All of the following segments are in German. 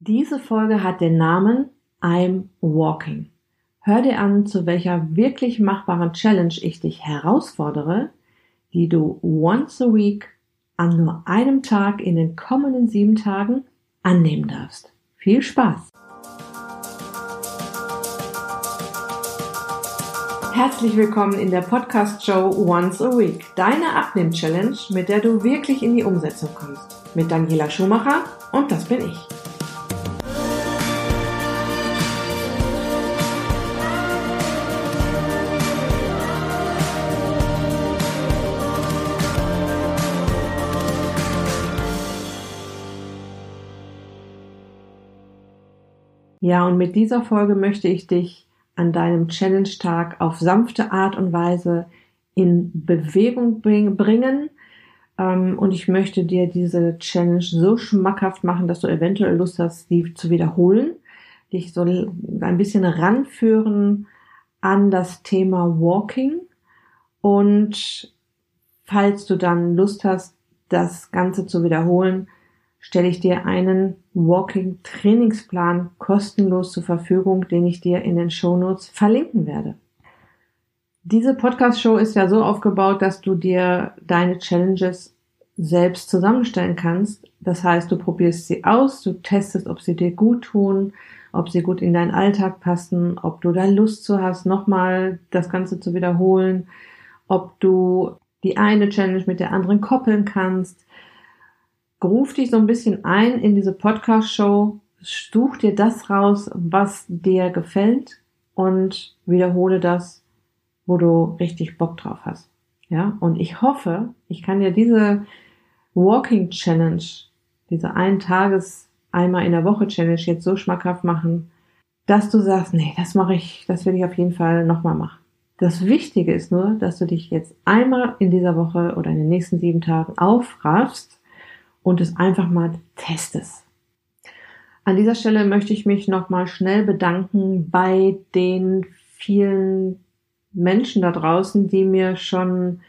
Diese Folge hat den Namen I'm Walking. Hör dir an, zu welcher wirklich machbaren Challenge ich dich herausfordere, die du once a week an nur einem Tag in den kommenden sieben Tagen annehmen darfst. Viel Spaß! Herzlich willkommen in der Podcast-Show Once a Week, deine Abnehm-Challenge, mit der du wirklich in die Umsetzung kommst. Mit Daniela Schumacher und das bin ich. Ja, und mit dieser Folge möchte ich dich an deinem Challenge-Tag auf sanfte Art und Weise in Bewegung bringen. Ähm, und ich möchte dir diese Challenge so schmackhaft machen, dass du eventuell Lust hast, sie zu wiederholen. Dich so ein bisschen ranführen an das Thema Walking. Und falls du dann Lust hast, das Ganze zu wiederholen, stelle ich dir einen Walking Trainingsplan kostenlos zur Verfügung, den ich dir in den Show Notes verlinken werde. Diese Podcast Show ist ja so aufgebaut, dass du dir deine Challenges selbst zusammenstellen kannst. Das heißt, du probierst sie aus, du testest, ob sie dir gut tun, ob sie gut in deinen Alltag passen, ob du da Lust zu hast, nochmal das Ganze zu wiederholen, ob du die eine Challenge mit der anderen koppeln kannst, ruf dich so ein bisschen ein in diese Podcast-Show, such dir das raus, was dir gefällt und wiederhole das, wo du richtig Bock drauf hast. Ja, und ich hoffe, ich kann dir diese Walking Challenge, diese ein Tages einmal in der Woche Challenge jetzt so schmackhaft machen, dass du sagst, nee, das mache ich, das will ich auf jeden Fall nochmal machen. Das Wichtige ist nur, dass du dich jetzt einmal in dieser Woche oder in den nächsten sieben Tagen aufraffst und es einfach mal testest. An dieser Stelle möchte ich mich nochmal schnell bedanken bei den vielen Menschen da draußen, die mir schon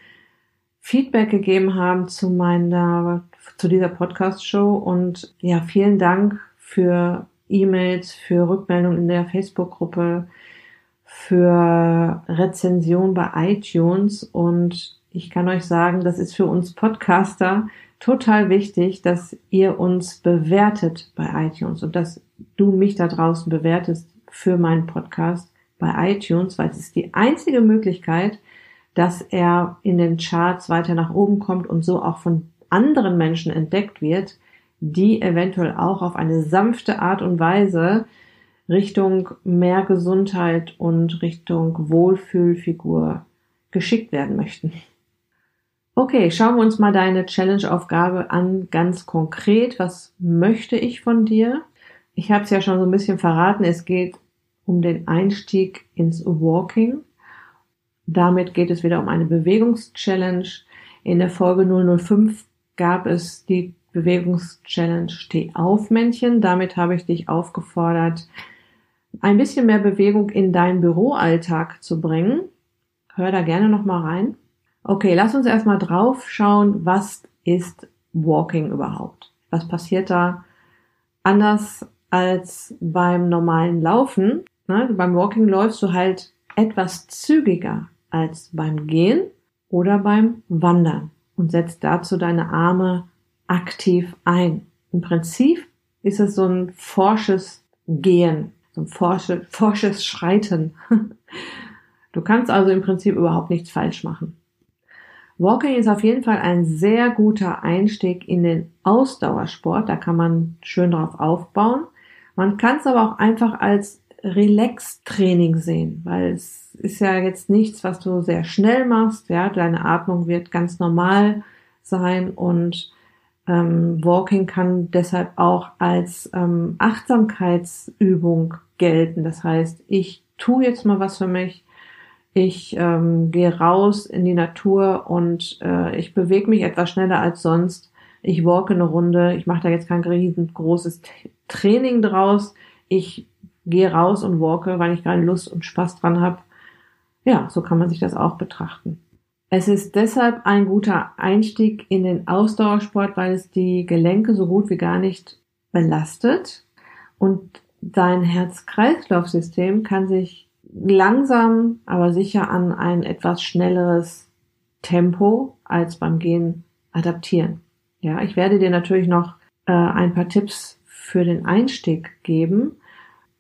Feedback gegeben haben zu meiner, zu dieser Podcast-Show und ja, vielen Dank für E-Mails, für Rückmeldungen in der Facebook-Gruppe, für Rezension bei iTunes und ich kann euch sagen, das ist für uns Podcaster total wichtig, dass ihr uns bewertet bei iTunes und dass du mich da draußen bewertest für meinen Podcast bei iTunes, weil es ist die einzige Möglichkeit, dass er in den Charts weiter nach oben kommt und so auch von anderen Menschen entdeckt wird, die eventuell auch auf eine sanfte Art und Weise Richtung mehr Gesundheit und Richtung Wohlfühlfigur geschickt werden möchten. Okay, schauen wir uns mal deine Challenge-Aufgabe an, ganz konkret. Was möchte ich von dir? Ich habe es ja schon so ein bisschen verraten. Es geht um den Einstieg ins Walking. Damit geht es wieder um eine Bewegungs-Challenge. In der Folge 005 gab es die Bewegungs-Challenge Steh auf Männchen. Damit habe ich dich aufgefordert, ein bisschen mehr Bewegung in deinen Büroalltag zu bringen. Hör da gerne noch mal rein. Okay, lass uns erstmal drauf schauen, was ist Walking überhaupt? Was passiert da anders als beim normalen Laufen? Ne? Beim Walking läufst du halt etwas zügiger als beim Gehen oder beim Wandern und setzt dazu deine Arme aktiv ein. Im Prinzip ist es so ein forsches Gehen, so ein forsche, forsches Schreiten. Du kannst also im Prinzip überhaupt nichts falsch machen. Walking ist auf jeden Fall ein sehr guter Einstieg in den Ausdauersport. Da kann man schön drauf aufbauen. Man kann es aber auch einfach als Relax-Training sehen, weil es ist ja jetzt nichts, was du sehr schnell machst. Ja, deine Atmung wird ganz normal sein und ähm, Walking kann deshalb auch als ähm, Achtsamkeitsübung gelten. Das heißt, ich tue jetzt mal was für mich, ich ähm, gehe raus in die Natur und äh, ich bewege mich etwas schneller als sonst. Ich walke eine Runde. Ich mache da jetzt kein riesengroßes Training draus. Ich gehe raus und walke, weil ich gerade Lust und Spaß dran habe. Ja, so kann man sich das auch betrachten. Es ist deshalb ein guter Einstieg in den Ausdauersport, weil es die Gelenke so gut wie gar nicht belastet Und dein Herz-Kreislauf-System kann sich langsam, aber sicher an ein etwas schnelleres Tempo als beim Gehen adaptieren. Ja, ich werde dir natürlich noch äh, ein paar Tipps für den Einstieg geben.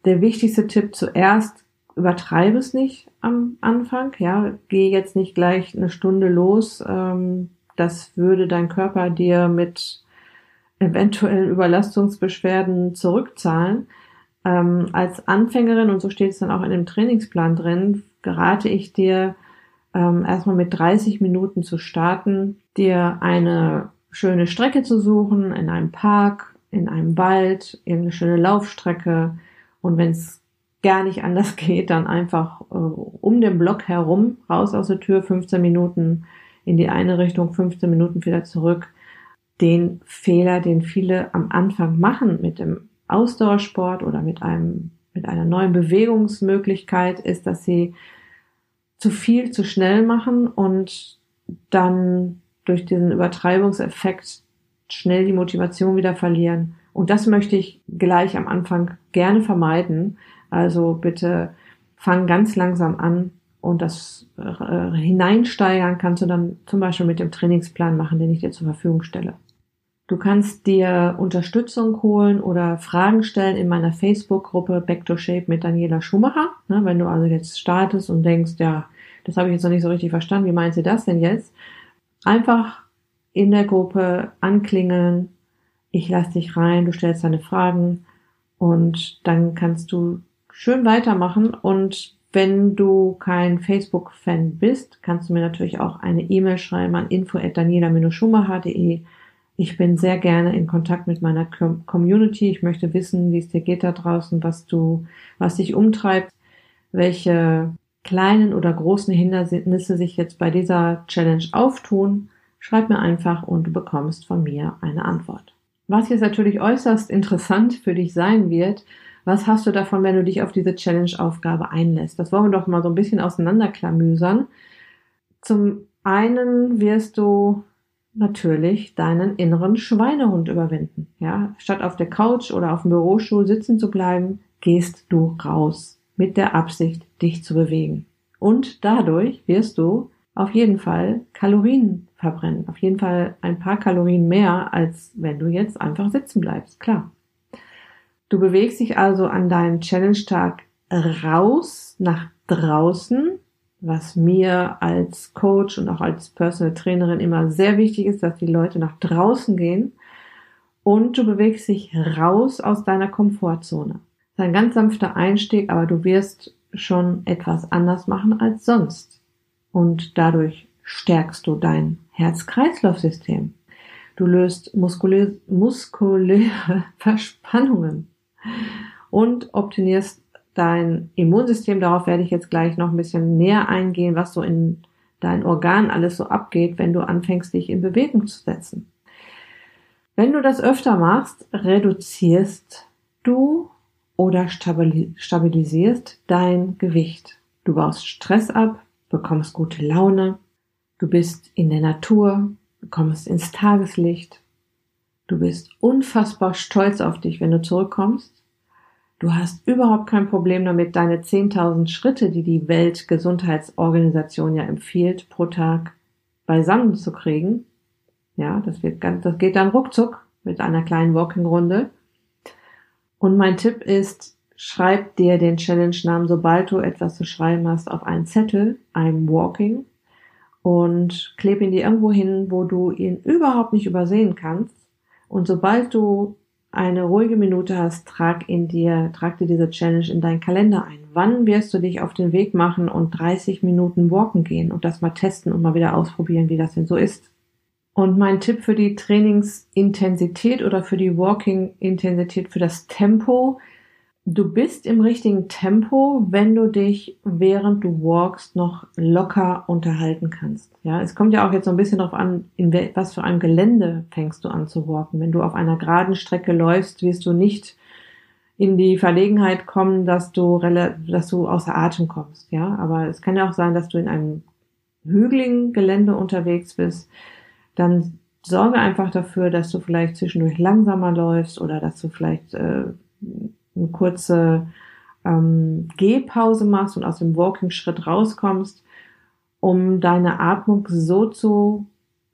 Der wichtigste Tipp zuerst, übertreibe es nicht am Anfang. Ja, geh jetzt nicht gleich eine Stunde los. Ähm, das würde dein Körper dir mit eventuellen Überlastungsbeschwerden zurückzahlen. Ähm, als Anfängerin, und so steht es dann auch in dem Trainingsplan drin, gerate ich dir ähm, erstmal mit 30 Minuten zu starten, dir eine schöne Strecke zu suchen in einem Park, in einem Wald, irgendeine schöne Laufstrecke und wenn es gar nicht anders geht, dann einfach äh, um den Block herum, raus aus der Tür, 15 Minuten in die eine Richtung, 15 Minuten wieder zurück. Den Fehler, den viele am Anfang machen mit dem Ausdauersport oder mit einem, mit einer neuen Bewegungsmöglichkeit, ist, dass sie zu viel zu schnell machen und dann durch diesen Übertreibungseffekt schnell die Motivation wieder verlieren. Und das möchte ich gleich am Anfang gerne vermeiden. Also bitte fang ganz langsam an und das äh, hineinsteigern kannst du dann zum Beispiel mit dem Trainingsplan machen, den ich dir zur Verfügung stelle. Du kannst dir Unterstützung holen oder Fragen stellen in meiner Facebook-Gruppe Back to Shape mit Daniela Schumacher. Ne, wenn du also jetzt startest und denkst, ja, das habe ich jetzt noch nicht so richtig verstanden, wie meint sie das denn jetzt? Einfach in der Gruppe anklingeln, ich lasse dich rein, du stellst deine Fragen und dann kannst du schön weitermachen und wenn du kein Facebook-Fan bist, kannst du mir natürlich auch eine E-Mail schreiben an info@daniela-schumacher.de. Ich bin sehr gerne in Kontakt mit meiner Community. Ich möchte wissen, wie es dir geht da draußen, was du, was dich umtreibt, welche kleinen oder großen Hindernisse sich jetzt bei dieser Challenge auftun. Schreib mir einfach und du bekommst von mir eine Antwort. Was jetzt natürlich äußerst interessant für dich sein wird, was hast du davon, wenn du dich auf diese Challenge-Aufgabe einlässt? Das wollen wir doch mal so ein bisschen auseinanderklamüsern. Zum einen wirst du natürlich deinen inneren Schweinehund überwinden. Ja, statt auf der Couch oder auf dem Bürostuhl sitzen zu bleiben, gehst du raus mit der Absicht, dich zu bewegen. Und dadurch wirst du auf jeden Fall Kalorien verbrennen. Auf jeden Fall ein paar Kalorien mehr, als wenn du jetzt einfach sitzen bleibst. Klar. Du bewegst dich also an deinem Challenge-Tag raus, nach draußen, was mir als Coach und auch als Personal Trainerin immer sehr wichtig ist, dass die Leute nach draußen gehen und du bewegst dich raus aus deiner Komfortzone. Das ist ein ganz sanfter Einstieg, aber du wirst schon etwas anders machen als sonst. Und dadurch stärkst du dein Herz-Kreislauf-System. Du löst muskulä muskuläre Verspannungen und optimierst dein Immunsystem. Darauf werde ich jetzt gleich noch ein bisschen näher eingehen, was so in deinen Organen alles so abgeht, wenn du anfängst, dich in Bewegung zu setzen. Wenn du das öfter machst, reduzierst du oder stabilisierst dein Gewicht. Du baust Stress ab, bekommst gute Laune, du bist in der Natur, kommst ins Tageslicht, du bist unfassbar stolz auf dich, wenn du zurückkommst Du hast überhaupt kein Problem damit, deine 10.000 Schritte, die die Weltgesundheitsorganisation ja empfiehlt, pro Tag beisammen zu kriegen. Ja, das wird ganz, das geht dann ruckzuck mit einer kleinen Walking-Runde. Und mein Tipp ist, schreib dir den Challenge-Namen, sobald du etwas zu schreiben hast, auf einen Zettel, I'm walking, und kleb ihn dir irgendwo hin, wo du ihn überhaupt nicht übersehen kannst. Und sobald du eine ruhige Minute hast, trag in dir, trag dir diese Challenge in deinen Kalender ein. Wann wirst du dich auf den Weg machen und 30 Minuten walken gehen und das mal testen und mal wieder ausprobieren, wie das denn so ist? Und mein Tipp für die Trainingsintensität oder für die Walking-Intensität, für das Tempo du bist im richtigen Tempo, wenn du dich während du walkst noch locker unterhalten kannst. Ja, es kommt ja auch jetzt so ein bisschen darauf an, in was für einem Gelände fängst du an zu walken. Wenn du auf einer geraden Strecke läufst, wirst du nicht in die Verlegenheit kommen, dass du, dass du außer Atem kommst. Ja, aber es kann ja auch sein, dass du in einem hügeligen Gelände unterwegs bist. Dann sorge einfach dafür, dass du vielleicht zwischendurch langsamer läufst oder dass du vielleicht äh, eine kurze ähm, Gehpause machst und aus dem Walking-Schritt rauskommst, um deine Atmung so zu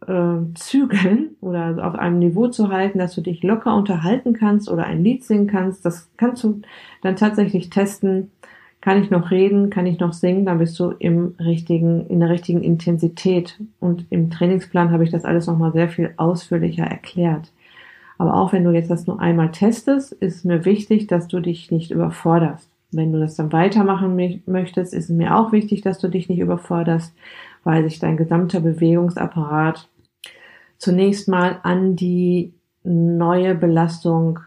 äh, zügeln oder auf einem Niveau zu halten, dass du dich locker unterhalten kannst oder ein Lied singen kannst. Das kannst du dann tatsächlich testen. Kann ich noch reden? Kann ich noch singen? Dann bist du im richtigen, in der richtigen Intensität. Und im Trainingsplan habe ich das alles nochmal sehr viel ausführlicher erklärt. Aber auch wenn du jetzt das nur einmal testest, ist mir wichtig, dass du dich nicht überforderst. Wenn du das dann weitermachen möchtest, ist mir auch wichtig, dass du dich nicht überforderst, weil sich dein gesamter Bewegungsapparat zunächst mal an die neue Belastung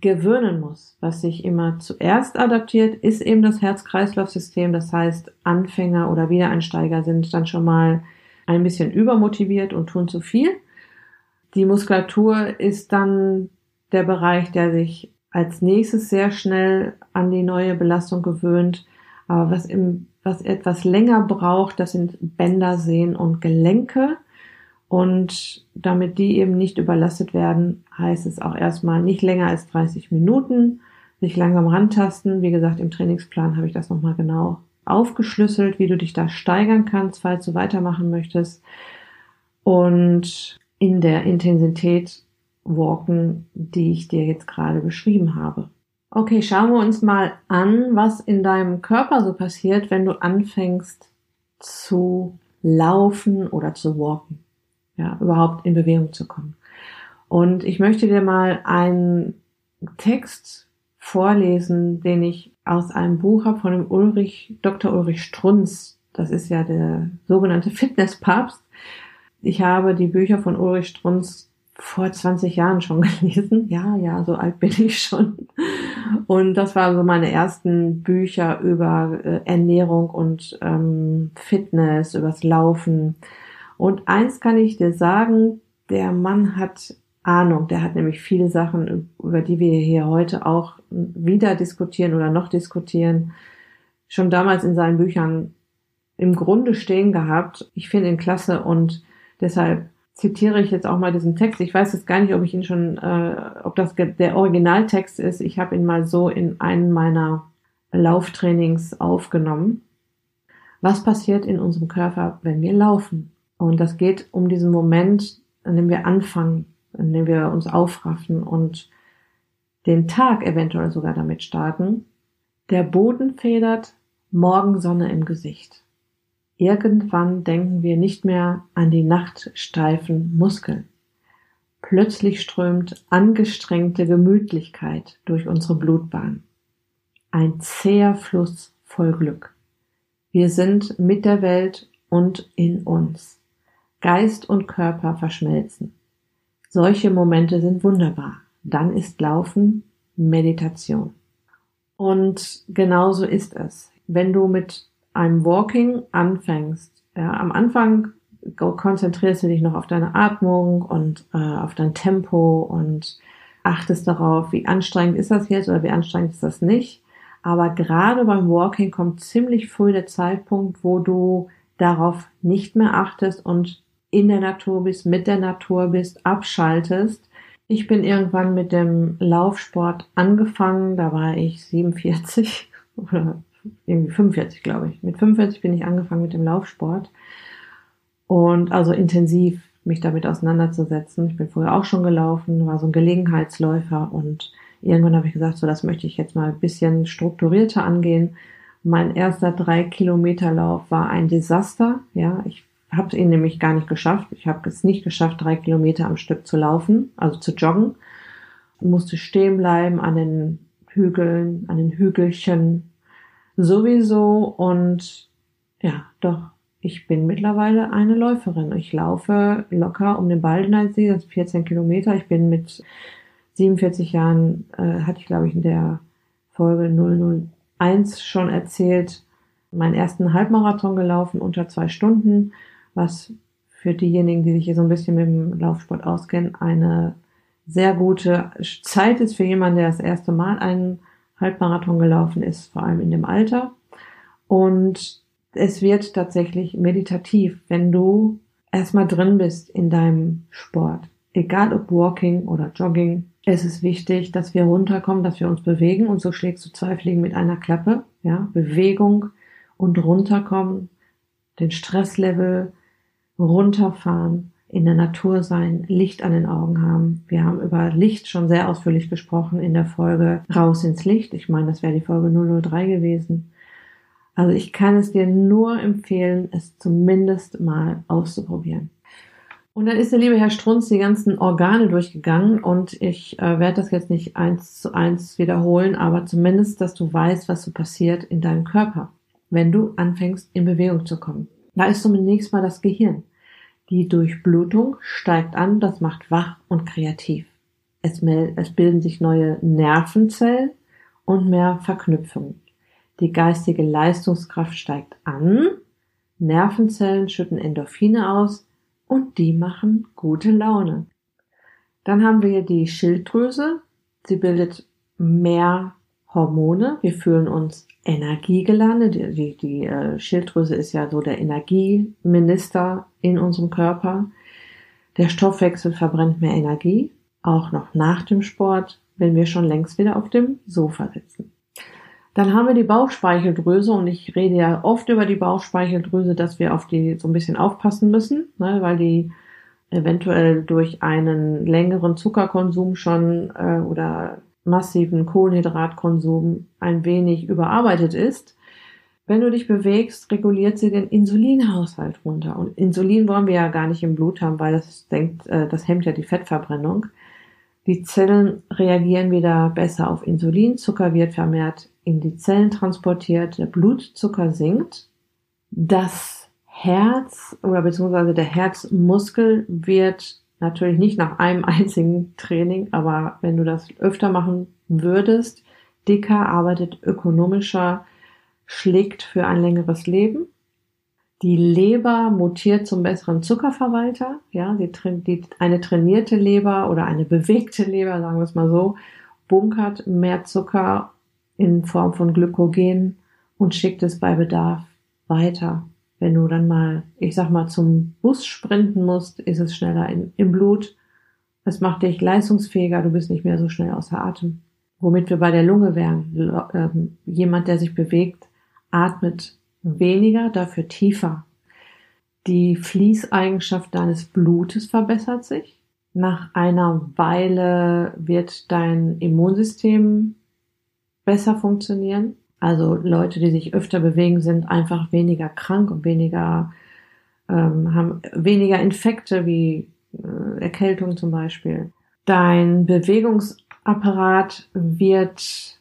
gewöhnen muss. Was sich immer zuerst adaptiert, ist eben das Herz-Kreislauf-System. Das heißt, Anfänger oder Wiedereinsteiger sind dann schon mal ein bisschen übermotiviert und tun zu viel. Die Muskulatur ist dann der Bereich, der sich als nächstes sehr schnell an die neue Belastung gewöhnt. Aber was, im, was etwas länger braucht, das sind Bänder, Sehnen und Gelenke. Und damit die eben nicht überlastet werden, heißt es auch erstmal nicht länger als 30 Minuten, sich langsam rantasten. Wie gesagt, im Trainingsplan habe ich das nochmal genau aufgeschlüsselt, wie du dich da steigern kannst, falls du weitermachen möchtest. Und in der Intensität walken, die ich dir jetzt gerade beschrieben habe. Okay, schauen wir uns mal an, was in deinem Körper so passiert, wenn du anfängst zu laufen oder zu walken. Ja, überhaupt in Bewegung zu kommen. Und ich möchte dir mal einen Text vorlesen, den ich aus einem Buch habe von dem Ulrich, Dr. Ulrich Strunz. Das ist ja der sogenannte Fitnesspapst. Ich habe die Bücher von Ulrich Strunz vor 20 Jahren schon gelesen. Ja, ja, so alt bin ich schon. Und das waren so meine ersten Bücher über äh, Ernährung und ähm, Fitness, übers Laufen. Und eins kann ich dir sagen, der Mann hat Ahnung. Der hat nämlich viele Sachen, über die wir hier heute auch wieder diskutieren oder noch diskutieren, schon damals in seinen Büchern im Grunde stehen gehabt. Ich finde ihn klasse und deshalb zitiere ich jetzt auch mal diesen Text. Ich weiß jetzt gar nicht, ob ich ihn schon, äh, ob das der Originaltext ist. Ich habe ihn mal so in einem meiner Lauftrainings aufgenommen. Was passiert in unserem Körper, wenn wir laufen? Und das geht um diesen Moment, an dem wir anfangen, an dem wir uns aufraffen und den Tag eventuell sogar damit starten. Der Boden federt, Morgensonne im Gesicht. Irgendwann denken wir nicht mehr an die nachtsteifen Muskeln. Plötzlich strömt angestrengte Gemütlichkeit durch unsere Blutbahn. Ein zäher Fluss voll Glück. Wir sind mit der Welt und in uns. Geist und Körper verschmelzen. Solche Momente sind wunderbar. Dann ist Laufen Meditation. Und genauso ist es. Wenn du mit einem Walking anfängst, ja, am Anfang konzentrierst du dich noch auf deine Atmung und äh, auf dein Tempo und achtest darauf, wie anstrengend ist das jetzt oder wie anstrengend ist das nicht. Aber gerade beim Walking kommt ziemlich früh der Zeitpunkt, wo du darauf nicht mehr achtest und in der Natur bist, mit der Natur bist, abschaltest. Ich bin irgendwann mit dem Laufsport angefangen, da war ich 47 oder irgendwie 45, glaube ich. Mit 45 bin ich angefangen mit dem Laufsport und also intensiv mich damit auseinanderzusetzen. Ich bin vorher auch schon gelaufen, war so ein Gelegenheitsläufer und irgendwann habe ich gesagt, so das möchte ich jetzt mal ein bisschen strukturierter angehen. Mein erster drei Kilometer Lauf war ein Desaster. Ja, ich habe ihn nämlich gar nicht geschafft. Ich habe es nicht geschafft, drei Kilometer am Stück zu laufen, also zu joggen. Ich musste stehen bleiben an den Hügeln, an den Hügelchen, sowieso und ja, doch, ich bin mittlerweile eine Läuferin. Ich laufe locker um den Baldeneysee, das ist 14 Kilometer. Ich bin mit 47 Jahren, äh, hatte ich glaube ich in der Folge 001 schon erzählt, meinen ersten Halbmarathon gelaufen unter zwei Stunden, was für diejenigen, die sich hier so ein bisschen mit dem Laufsport auskennen, eine sehr gute Zeit ist für jemanden, der das erste Mal einen Halbmarathon gelaufen ist, vor allem in dem Alter. Und es wird tatsächlich meditativ, wenn du erstmal drin bist in deinem Sport. Egal ob Walking oder Jogging, Es ist wichtig, dass wir runterkommen, dass wir uns bewegen und so schlägst du zwei Fliegen mit einer Klappe. Ja, Bewegung und runterkommen, den Stresslevel runterfahren, in der Natur sein, Licht an den Augen haben. Wir haben über Licht schon sehr ausführlich gesprochen in der Folge Raus ins Licht. Ich meine, das wäre die Folge 003 gewesen. Also ich kann es dir nur empfehlen, es zumindest mal auszuprobieren. Und dann ist der liebe Herr Strunz die ganzen Organe durchgegangen und ich äh, werde das jetzt nicht eins zu eins wiederholen, aber zumindest, dass du weißt, was so passiert in deinem Körper, wenn du anfängst, in Bewegung zu kommen. Da ist zunächst mal das Gehirn. Die Durchblutung steigt an, das macht wach und kreativ. Es, es bilden sich neue Nervenzellen und mehr Verknüpfungen. Die geistige Leistungskraft steigt an, Nervenzellen schütten Endorphine aus und die machen gute Laune. Dann haben wir die Schilddrüse. Sie bildet mehr Hormone. Wir fühlen uns energiegeladen. Die, die, die äh, Schilddrüse ist ja so der Energieminister in unserem Körper. Der Stoffwechsel verbrennt mehr Energie, auch noch nach dem Sport, wenn wir schon längst wieder auf dem Sofa sitzen. Dann haben wir die Bauchspeicheldrüse und ich rede ja oft über die Bauchspeicheldrüse, dass wir auf die so ein bisschen aufpassen müssen, ne, weil die eventuell durch einen längeren Zuckerkonsum schon äh, oder massiven Kohlenhydratkonsum ein wenig überarbeitet ist. Wenn du dich bewegst, reguliert sie den Insulinhaushalt runter. Und Insulin wollen wir ja gar nicht im Blut haben, weil das denkt, äh, das hemmt ja die Fettverbrennung. Die Zellen reagieren wieder besser auf Insulin, Zucker wird vermehrt in die Zellen transportiert, der Blutzucker sinkt, das Herz oder beziehungsweise der Herzmuskel wird natürlich nicht nach einem einzigen Training, aber wenn du das öfter machen würdest, dicker, arbeitet ökonomischer, schlägt für ein längeres Leben. Die Leber mutiert zum besseren Zuckerverwalter. Ja, die, die, eine trainierte Leber oder eine bewegte Leber, sagen wir es mal so, bunkert mehr Zucker in Form von Glykogen und schickt es bei Bedarf weiter. Wenn du dann mal, ich sag mal, zum Bus sprinten musst, ist es schneller in, im Blut. Es macht dich leistungsfähiger, du bist nicht mehr so schnell außer Atem. Womit wir bei der Lunge wären. Ähm, jemand, der sich bewegt, atmet weniger, dafür tiefer. Die Fließeigenschaft deines Blutes verbessert sich. Nach einer Weile wird dein Immunsystem besser funktionieren. Also Leute, die sich öfter bewegen, sind einfach weniger krank und weniger ähm, haben weniger Infekte wie äh, Erkältung zum Beispiel. Dein Bewegungsapparat wird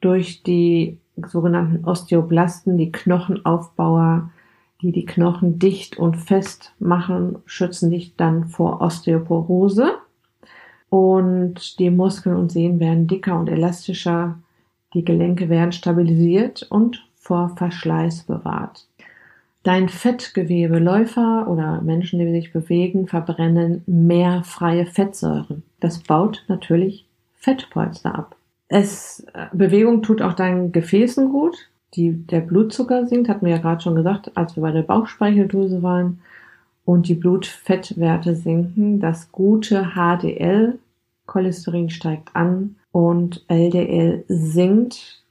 durch die sogenannten Osteoblasten, die Knochenaufbauer, die die Knochen dicht und fest machen, schützen dich dann vor Osteoporose. Und die Muskeln und Sehnen werden dicker und elastischer die Gelenke werden stabilisiert und vor Verschleiß bewahrt. Dein Fettgewebe, Läufer oder Menschen, die sich bewegen, verbrennen mehr freie Fettsäuren. Das baut natürlich Fettpolster ab. Es, äh, Bewegung tut auch deinen Gefäßen gut. Die, der Blutzucker sinkt, hatten wir ja gerade schon gesagt, als wir bei der Bauchspeicheldrüse waren. Und die Blutfettwerte sinken. Das gute HDL, Cholesterin steigt an und LDL sinkt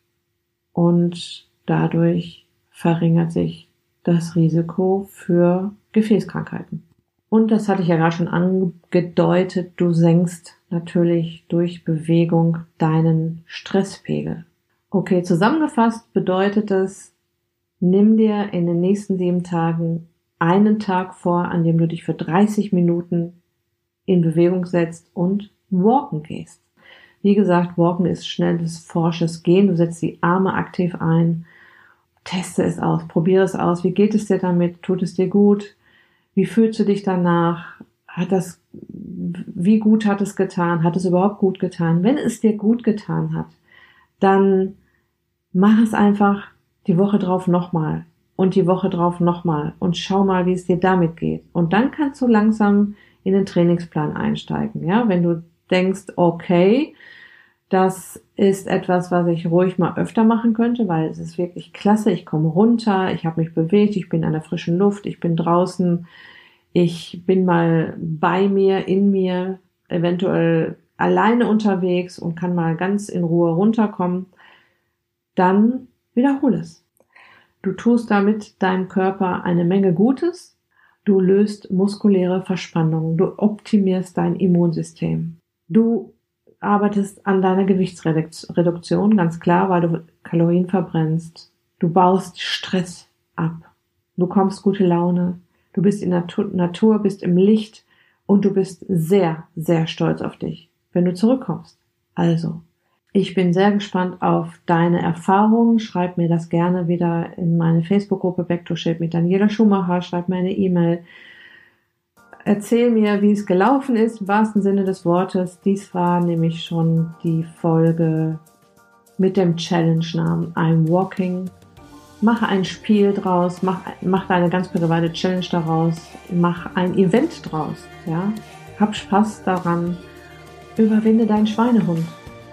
und dadurch verringert sich das Risiko für Gefäßkrankheiten. Und das hatte ich ja gerade schon angedeutet, du senkst natürlich durch Bewegung deinen Stresspegel. Okay, zusammengefasst bedeutet es, nimm dir in den nächsten sieben Tagen einen Tag vor, an dem du dich für 30 Minuten in Bewegung setzt und walken gehst. Wie gesagt, Walken ist schnelles, forsches Gehen. Du setzt die Arme aktiv ein, teste es aus, probiere es aus. Wie geht es dir damit? Tut es dir gut? Wie fühlst du dich danach? Hat das, wie gut hat es getan? Hat es überhaupt gut getan? Wenn es dir gut getan hat, dann mach es einfach die Woche drauf nochmal und die Woche drauf nochmal und schau mal, wie es dir damit geht. Und dann kannst du langsam in den Trainingsplan einsteigen. Ja, wenn du denkst, okay, das ist etwas, was ich ruhig mal öfter machen könnte, weil es ist wirklich klasse. Ich komme runter, ich habe mich bewegt, ich bin an der frischen Luft, ich bin draußen, ich bin mal bei mir, in mir. Eventuell alleine unterwegs und kann mal ganz in Ruhe runterkommen, dann wiederhole es. Du tust damit deinem Körper eine Menge Gutes. Du löst muskuläre Verspannungen. Du optimierst dein Immunsystem. Du arbeitest an deiner Gewichtsreduktion, ganz klar, weil du Kalorien verbrennst. Du baust Stress ab. Du bekommst gute Laune. Du bist in der Natur, bist im Licht und du bist sehr, sehr stolz auf dich, wenn du zurückkommst. Also, ich bin sehr gespannt auf deine Erfahrungen. Schreib mir das gerne wieder in meine Facebook-Gruppe Back to Shape mit Daniela Schumacher. Schreib mir eine E-Mail. Erzähl mir, wie es gelaufen ist, im wahrsten Sinne des Wortes. Dies war nämlich schon die Folge mit dem Challenge-Namen I'm Walking. Mache ein Spiel draus, mach, mach eine ganz private Challenge daraus, mach ein Event draus, ja. Hab Spaß daran, überwinde deinen Schweinehund.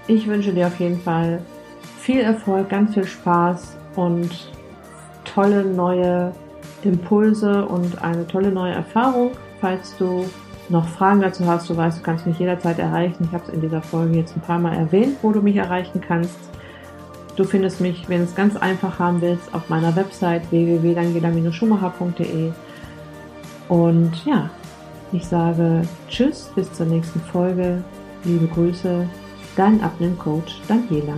Ich wünsche dir auf jeden Fall viel Erfolg, ganz viel Spaß und tolle neue Impulse und eine tolle neue Erfahrung. Falls du noch Fragen dazu hast, du weißt, du kannst mich jederzeit erreichen. Ich habe es in dieser Folge jetzt ein paar Mal erwähnt, wo du mich erreichen kannst. Du findest mich, wenn es ganz einfach haben willst, auf meiner Website www.daniela-schumacher.de. Und ja, ich sage Tschüss, bis zur nächsten Folge. Liebe Grüße, dein Abnehmcoach Daniela.